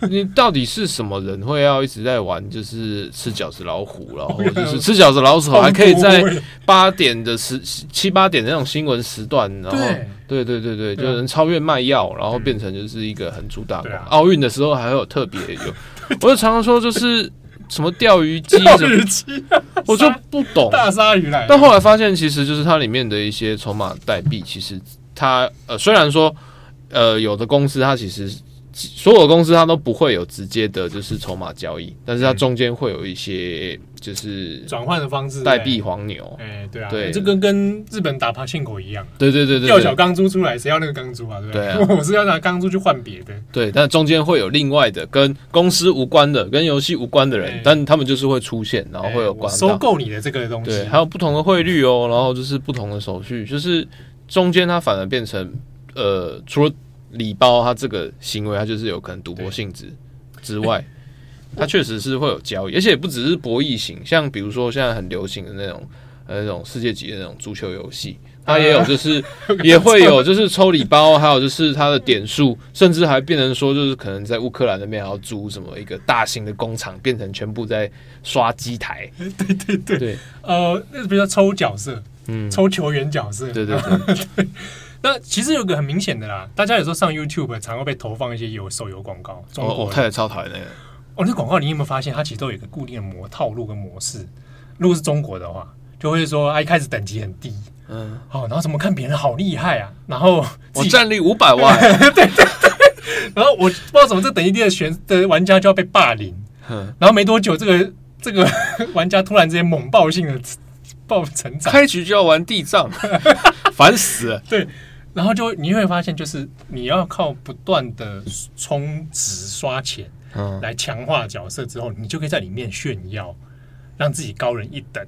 你到底是什么人会要一直在玩？就是吃饺子老虎，然后 就是吃饺子老鼠，还可以在八点的时七八点的那种新闻时段，然后对对对对，就能超越卖药，然后变成就是一个很主打的。奥运的时候还会有特别有，我就常常说就是什么钓鱼机，钓鱼机，我就不懂大鲨鱼来。但后来发现，其实就是它里面的一些筹码代币，其实它呃虽然说呃有的公司它其实。所有公司它都不会有直接的，就是筹码交易，但是它中间会有一些就是转换的方式，代币黄牛。哎，对啊，对，这跟跟日本打爬行狗一样。对对对对，掉小钢珠出来，谁要那个钢珠啊？对不对？对啊，我是要拿钢珠去换别的。对，但中间会有另外的跟公司无关的、跟游戏无关的人，但他们就是会出现，然后会有关收购你的这个东西。对，还有不同的汇率哦，然后就是不同的手续，就是中间它反而变成呃，除了。礼包，它这个行为，它就是有可能赌博性质之外，它确实是会有交易，而且也不只是博弈型，像比如说现在很流行的那种呃那种世界级的那种足球游戏，它也有就是 也会有就是抽礼包，还有就是它的点数，甚至还变成说就是可能在乌克兰那边还要租什么一个大型的工厂，变成全部在刷机台。对对对。对，呃，那比如说抽角色，嗯，抽球员角色，对对对。那其实有个很明显的啦，大家有时候上 YouTube 常会被投放一些有手游广告。中国我太太超讨厌那个。哦，那广告你有没有发现，它其实都有一个固定的模套路跟模式？如果是中国的话，就会说啊，一开始等级很低，嗯，好，然后怎么看别人好厉害啊，然后我战力五百万，对对对，然后我不知道怎么这等级低的选的玩家就要被霸凌，嗯，然后没多久，这个这个 玩家突然之间猛爆性的爆成长，开局就要玩地藏，烦死了，对。然后就你会发现，就是你要靠不断的充值刷钱，来强化角色之后，你就可以在里面炫耀，让自己高人一等。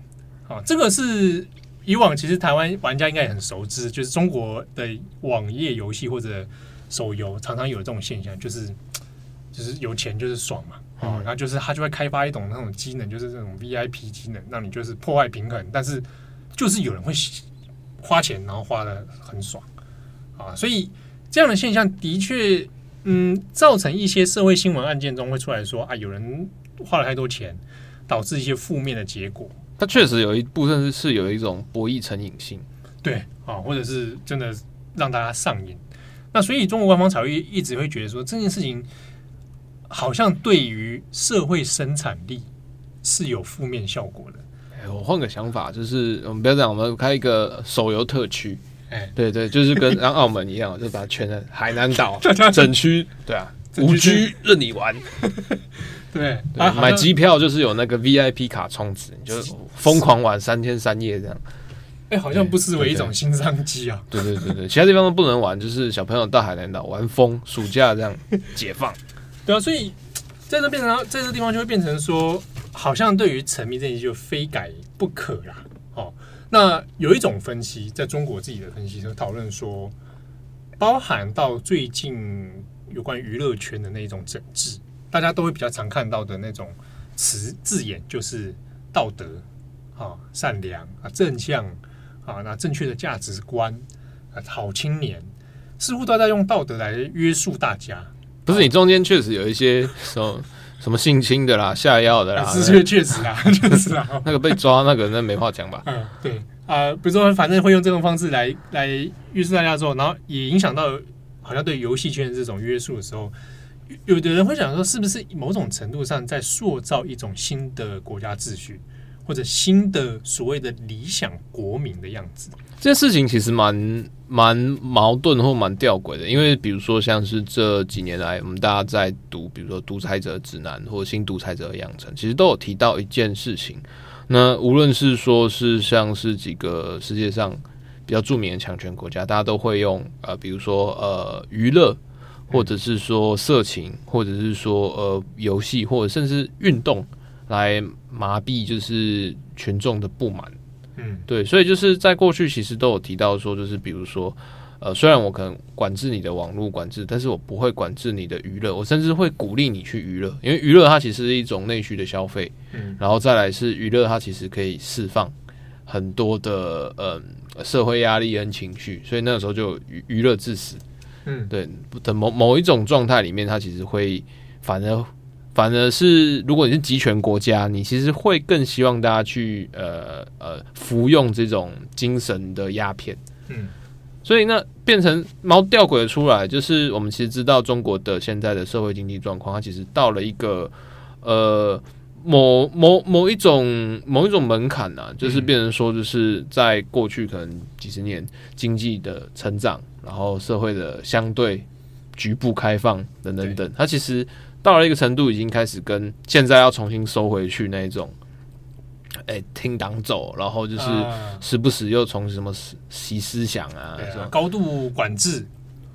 啊，这个是以往其实台湾玩家应该也很熟知，就是中国的网页游戏或者手游常常有这种现象，就是就是有钱就是爽嘛，哦，然后就是他就会开发一种那种机能，就是这种 VIP 机能，让你就是破坏平衡，但是就是有人会花钱，然后花的很爽啊，所以这样的现象的确，嗯，造成一些社会新闻案件中会出来说啊，有人花了太多钱，导致一些负面的结果。它确实有一部分是是有一种博弈成瘾性，对啊，或者是真的让大家上瘾。那所以中国官方才会一直会觉得说这件事情好像对于社会生产力是有负面效果的。哎，我换个想法，就是我们不要这样，我们开一个手游特区。哎，对对，就是跟像澳门一样，就把它圈在海南岛 整区，对啊，五 G 任你玩。对，对啊、买机票就是有那个 VIP 卡充值，你就疯狂玩三天三夜这样。哎、欸，好像不失为一种新商机啊。对对对对，其他地方都不能玩，就是小朋友到海南岛玩疯，暑假这样解放。对啊，所以在这变成在这地方就会变成说，好像对于沉迷这些就非改不可啦。那有一种分析，在中国自己的分析就讨论说，包含到最近有关娱乐圈的那种整治。大家都会比较常看到的那种词字眼，就是道德啊、善良啊、正向啊、那正确的价值观啊、好青年，似乎都在用道德来约束大家。不是你中间确实有一些什么什么性侵的啦、下药的啦，是确确实啊，确实啊，那个被抓那个那没话讲吧？嗯，对啊、呃，比如说反正会用这种方式来来约束大家之后，然后也影响到好像对游戏圈的这种约束的时候。有的人会想说，是不是某种程度上在塑造一种新的国家秩序，或者新的所谓的理想国民的样子？这件事情其实蛮蛮矛盾或蛮吊诡的，因为比如说像是这几年来，我们大家在读，比如说《独裁者指南》或《新独裁者养成》，其实都有提到一件事情。那无论是说是像是几个世界上比较著名的强权国家，大家都会用呃，比如说呃，娱乐。或者是说色情，或者是说呃游戏，或者甚至运动来麻痹就是群众的不满。嗯，对，所以就是在过去其实都有提到说，就是比如说呃，虽然我可能管制你的网络管制，但是我不会管制你的娱乐，我甚至会鼓励你去娱乐，因为娱乐它其实是一种内需的消费。嗯，然后再来是娱乐，它其实可以释放很多的呃社会压力跟情绪，所以那个时候就娱娱乐致死。嗯，对的某某一种状态里面，它其实会反而反而是，如果你是集权国家，你其实会更希望大家去呃呃服用这种精神的鸦片。嗯，所以那变成猫吊诡出来，就是我们其实知道中国的现在的社会经济状况，它其实到了一个呃某某某一种某一种门槛啊，就是变成说，就是在过去可能几十年经济的成长。然后社会的相对局部开放等等等，它其实到了一个程度，已经开始跟现在要重新收回去那一种，哎，听党走，然后就是时不时又从什么习思想啊，啊高度管制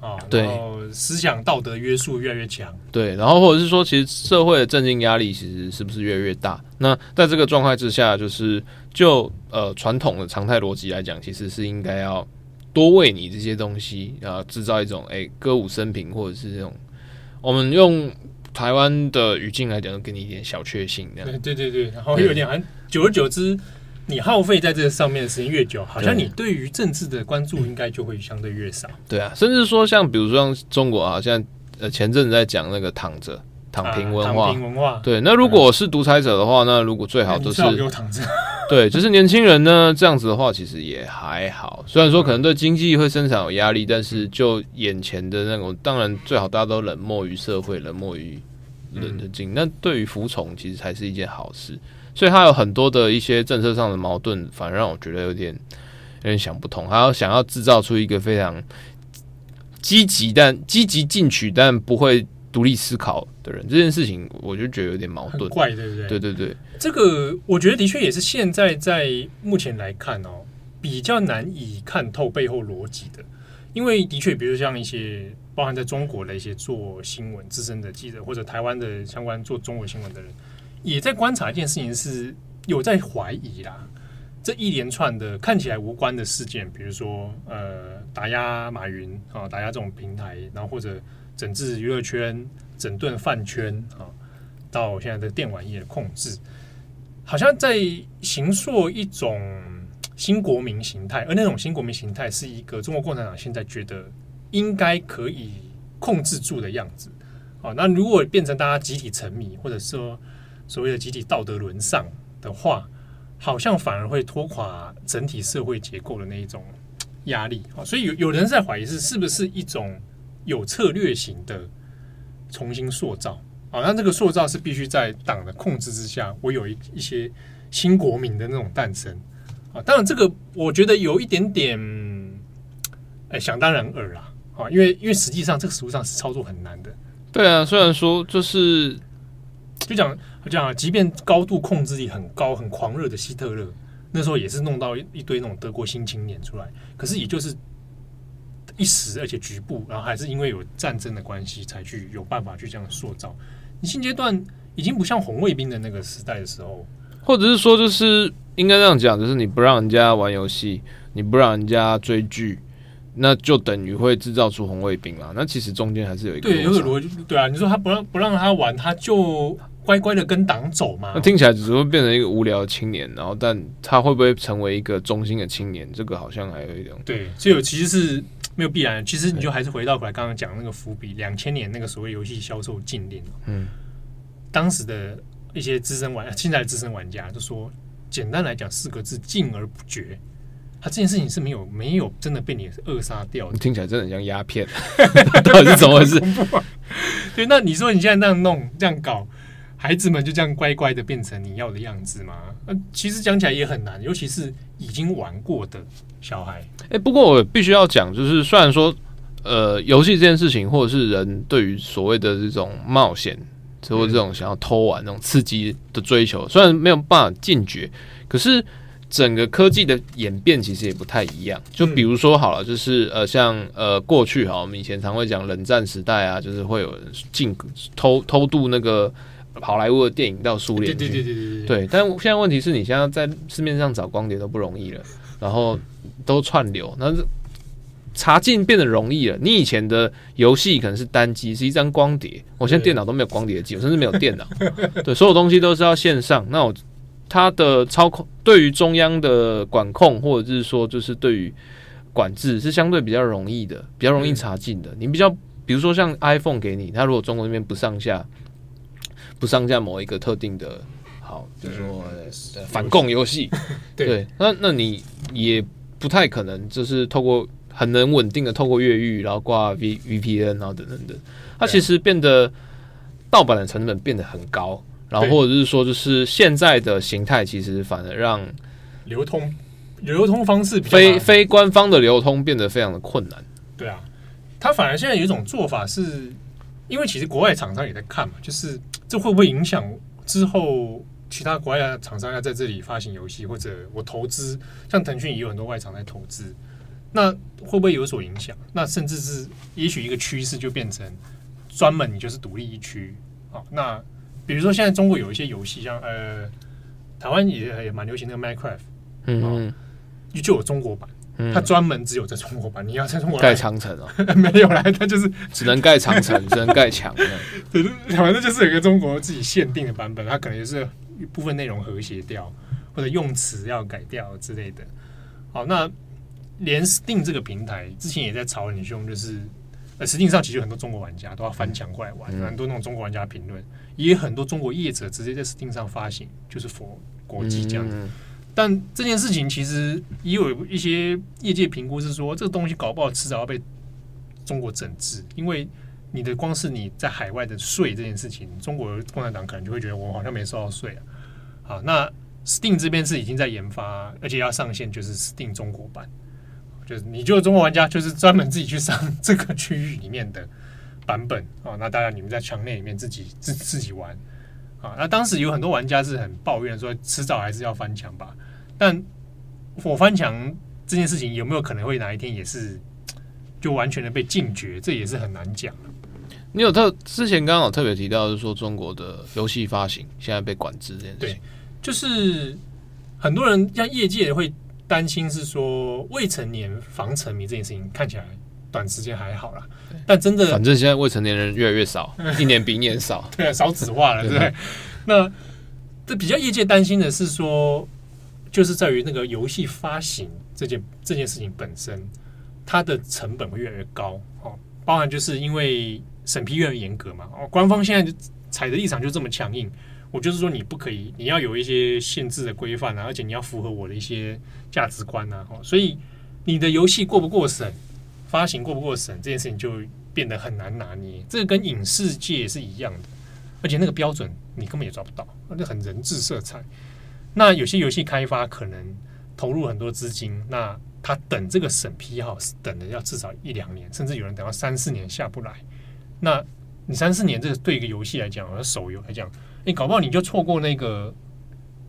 啊，对，思想道德约束越来越强，对，然后或者是说，其实社会的政经压力其实是不是越来越大？那在这个状态之下，就是就呃传统的常态逻辑来讲，其实是应该要。多为你这些东西啊，制造一种哎、欸、歌舞升平，或者是这种我们用台湾的语境来讲，给你一点小确幸那样。对对对对，然后有点好像久而久之，你耗费在这上面的时间越久，好像你对于政治的关注应该就会相对越少。对啊，甚至说像比如说像中国啊，像呃前阵子在讲那个躺着。躺平文化，躺平文化，对。那如果是独裁者的话，那如果最好就是给我躺着。对，就是年轻人呢，这样子的话，其实也还好。虽然说可能对经济会生产有压力，但是就眼前的那种，当然最好大家都冷漠于社会，冷漠于人的境。那对于服从，其实才是一件好事。所以他有很多的一些政策上的矛盾，反而让我觉得有点有点想不通。他要想要制造出一个非常积极但积极进取，但不会。独立思考的人，这件事情我就觉得有点矛盾，怪，对不对？对对对，这个我觉得的确也是现在在目前来看哦，比较难以看透背后逻辑的。因为的确，比如像一些包含在中国的一些做新闻资深的记者，或者台湾的相关做中国新闻的人，也在观察一件事情，是有在怀疑啦。这一连串的看起来无关的事件，比如说呃打压马云啊，打压这种平台，然后或者。整治娱乐圈、整顿饭圈啊，到现在的电玩业的控制，好像在形塑一种新国民形态，而那种新国民形态是一个中国共产党现在觉得应该可以控制住的样子啊。那如果变成大家集体沉迷，或者说所谓的集体道德沦丧的话，好像反而会拖垮整体社会结构的那一种压力啊。所以有有人在怀疑是是不是一种有策略型的重新塑造啊？那这个塑造是必须在党的控制之下，我有一一些新国民的那种诞生啊。当然，这个我觉得有一点点哎想当然尔啦啊，因为因为实际上这个实务上是操作很难的。对啊，虽然说就是。就讲就讲，即便高度控制力很高、很狂热的希特勒，那时候也是弄到一堆那种德国新青年出来。可是也就是一时，而且局部，然后还是因为有战争的关系，才去有办法去这样塑造。你现阶段已经不像红卫兵的那个时代的时候，或者是说，就是应该这样讲，就是你不让人家玩游戏，你不让人家追剧，那就等于会制造出红卫兵啦。那其实中间还是有一个对，有个逻辑，对啊。你说他不让不让他玩，他就。乖乖的跟党走嘛？那听起来只是会变成一个无聊的青年，然后，但他会不会成为一个忠心的青年？这个好像还有一点对，所以其实是没有必然的。其实你就还是回到过来刚刚讲那个伏笔，两千年那个所谓游戏销售禁令，嗯，当时的一些资深玩，现在的资深玩家就说，简单来讲四个字：禁而不绝。他这件事情是没有没有真的被你扼杀掉的，听起来真的很像鸦片，到底是怎么回事？对，那你说你现在那样弄这样搞？孩子们就这样乖乖的变成你要的样子吗？呃，其实讲起来也很难，尤其是已经玩过的小孩。哎、不过我必须要讲，就是虽然说，呃，游戏这件事情，或者是人对于所谓的这种冒险，或者这种想要偷玩、那种刺激的追求，虽然没有办法禁绝，可是整个科技的演变其实也不太一样。就比如说好了，就是呃，像呃过去哈，我们以前常会讲冷战时代啊，就是会有人进偷偷渡那个。好莱坞的电影到苏联去，对对对对对对。对，但现在问题是你现在在市面上找光碟都不容易了，然后都串流，那查禁变得容易了。你以前的游戏可能是单机，是一张光碟，我现在电脑都没有光碟机，我甚至没有电脑。对，所有东西都是要线上。那我它的操控对于中央的管控，或者是说就是对于管制是相对比较容易的，比较容易查禁的。你比较比如说像 iPhone 给你，它如果中国那边不上下。不上架某一个特定的，好，比如说反共游戏，对，那那你也不太可能，就是透过很能稳定的透过越狱，然后挂 V VPN，然后等等等，它其实变得盗版的成本变得很高，然后或者是说，就是现在的形态其实反而让流通流通方式非非官方的流通变得非常的困难。对啊，它反而现在有一种做法是，因为其实国外厂商也在看嘛，就是。这会不会影响之后其他国外的厂商要在这里发行游戏，或者我投资？像腾讯也有很多外厂在投资，那会不会有所影响？那甚至是也许一个趋势就变成专门你就是独立一区。啊，那比如说现在中国有一些游戏，像呃台湾也也蛮流行那个 Minecraft，嗯，就有中国版。它专门只有在中国版，你要在中国盖长城哦？没有啦，它就是只能盖长城，只能盖墙。对，反正就是有一个中国自己限定的版本，它可能也是一部分内容和谐掉，或者用词要改掉之类的。好，那连 Steam 这个平台之前也在吵很凶，就是呃，实际上其实很多中国玩家都要翻墙过来玩，嗯、很多那种中国玩家评论，也有很多中国业者直接在 Steam 上发行，就是 for 国际这样子。嗯但这件事情其实也有一些业界评估是说，这个东西搞不好迟早要被中国整治，因为你的光是你在海外的税这件事情，中国共产党可能就会觉得我好像没收到税啊。好，那 Steam 这边是已经在研发，而且要上线，就是 Steam 中国版，就是你就是中国玩家，就是专门自己去上这个区域里面的版本啊。那当然你们在墙内里面自己自自己玩啊。那当时有很多玩家是很抱怨说，迟早还是要翻墙吧。但我翻墙这件事情有没有可能会哪一天也是就完全的被禁绝？这也是很难讲。你有特之前刚好特别提到，就是说中国的游戏发行现在被管制这件事情，对，就是很多人像业界会担心是说未成年防沉迷这件事情看起来短时间还好啦，但真的，反正现在未成年人越来越少，一年比一年少，对啊，少子化了，对不对？那这比较业界担心的是说，就是在于那个游戏发行这件这件事情本身，它的成本会越来越高哦，包含就是因为审批越来越严格嘛，哦，官方现在就踩的立场就这么强硬。我就是说，你不可以，你要有一些限制的规范啊，而且你要符合我的一些价值观啊。哦所以你的游戏过不过审，发行过不过审，这件事情就变得很难拿捏。这个跟影视界是一样的，而且那个标准你根本也抓不到，那就很人治色彩。那有些游戏开发可能投入很多资金，那他等这个审批号是，等的要至少一两年，甚至有人等到三四年下不来。那你三四年，这个对一个游戏来讲，而手游来讲。你搞不好你就错过那个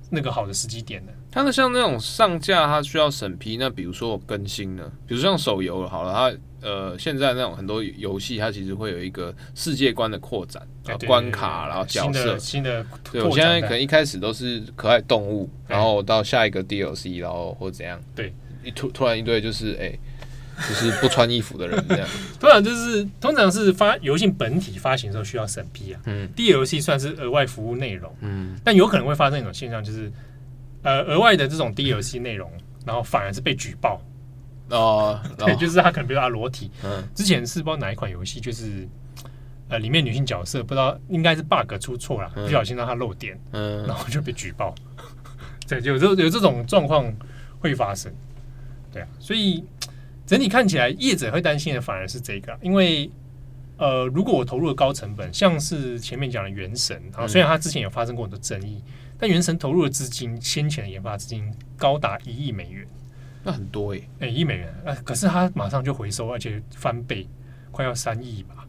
那个好的时机点了。它的像那种上架，它需要审批。那比如说我更新呢，比如像手游好了，它呃现在那种很多游戏，它其实会有一个世界观的扩展，然后关卡，然后角色新的。对，我现在可能一开始都是可爱动物，然后到下一个 DLC，然后或怎样。对，一突突然一堆就是哎。欸就是不穿衣服的人这样，通常就是通常是发游戏本体发行的时候需要审批啊，嗯，DLC 算是额外服务内容，嗯，但有可能会发生一种现象，就是呃额外的这种 DLC 内容，然后反而是被举报哦，对，就是他可能比如说他裸体，嗯，之前是不知道哪一款游戏，就是呃里面女性角色不知道应该是 bug 出错了，不小心让他漏点，嗯，然后就被举报，对，有这有这种状况会发生，对啊，所以。整体看起来，业者会担心的反而是这个，因为呃，如果我投入了高成本，像是前面讲的《原神》啊，虽然它之前有发生过很多争议，但《原神》投入的资金，先前的研发资金高达一亿美元，那很多诶，哎，一亿美元，呃，可是它马上就回收，而且翻倍，快要三亿吧？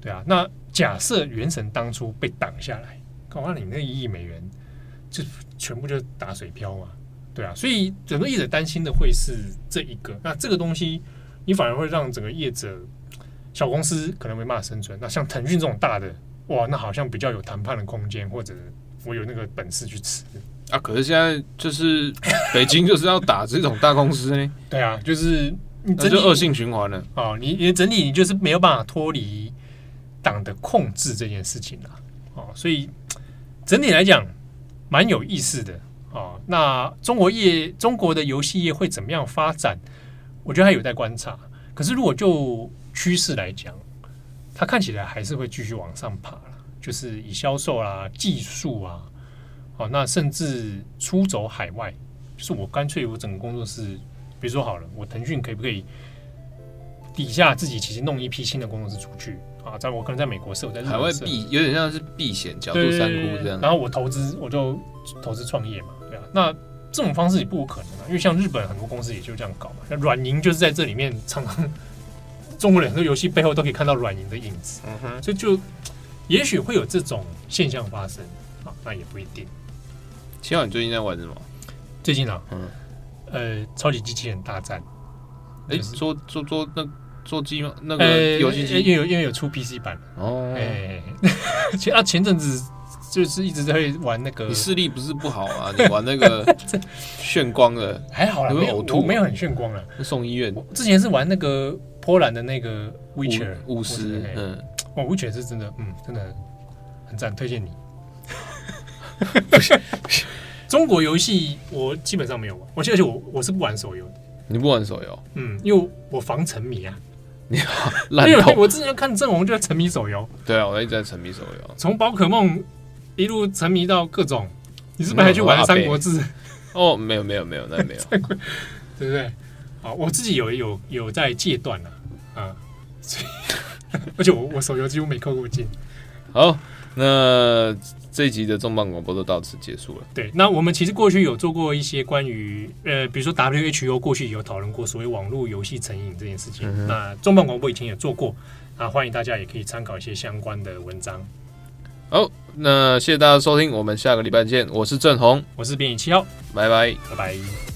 对啊，那假设《原神》当初被挡下来，搞完你那一亿美元就全部就打水漂嘛？对啊，所以整个业者担心的会是这一个，那这个东西你反而会让整个业者小公司可能没办法生存。那像腾讯这种大的，哇，那好像比较有谈判的空间，或者我有那个本事去吃啊。可是现在就是北京就是要打这种大公司呢。对啊，就是你这就恶性循环了哦。你你整体你就是没有办法脱离党的控制这件事情了哦。所以整体来讲蛮有意思的。哦，那中国业中国的游戏业会怎么样发展？我觉得还有待观察。可是如果就趋势来讲，它看起来还是会继续往上爬了。就是以销售啊、技术啊，哦，那甚至出走海外，就是我干脆我整个工作室，比如说好了，我腾讯可以不可以底下自己其实弄一批新的工作室出去啊？在我可能在美国设，我在海外避有点像是避险角度三窟这样。然后我投资，我就投资创业嘛。对啊那这种方式也不可能啊，因为像日本很多公司也就这样搞嘛。那软银就是在这里面，常常中国的很多游戏背后都可以看到软银的影子。所以就也许会有这种现象发生啊，那也不一定。七号，你最近在玩什么？最近啊，嗯，呃，超级机器人大战。哎、就是，做做做那做机吗？那个游戏机，因为有因为有出 PC 版哦。哎，前啊前阵子。就是一直在玩那个，你视力不是不好啊？你玩那个炫光的还好啦，没有呕吐，没有很炫光了，送医院。之前是玩那个波兰的那个 Witcher 巫师，嗯，哇，Witcher 是真的，嗯，真的很赞，推荐你。中国游戏我基本上没有玩，而且而且我我是不玩手游的。你不玩手游？嗯，因为我防沉迷啊。你好，我之前看阵容就在沉迷手游。对啊，我一直在沉迷手游，从宝可梦。一路沉迷到各种，你是不是还去玩《三国志》？哦，没有没有没有，那没有，对不对？好，我自己有有有在戒断了啊，所以 而且我我手游几乎没氪过金。好，那这一集的重磅广播都到此结束了。对，那我们其实过去有做过一些关于呃，比如说 WHO 过去有讨论过所谓网络游戏成瘾这件事情。嗯、那重磅广播以前也做过，啊，欢迎大家也可以参考一些相关的文章。好，那谢谢大家收听，我们下个礼拜见。我是郑红，我是编译七号，拜拜，拜拜。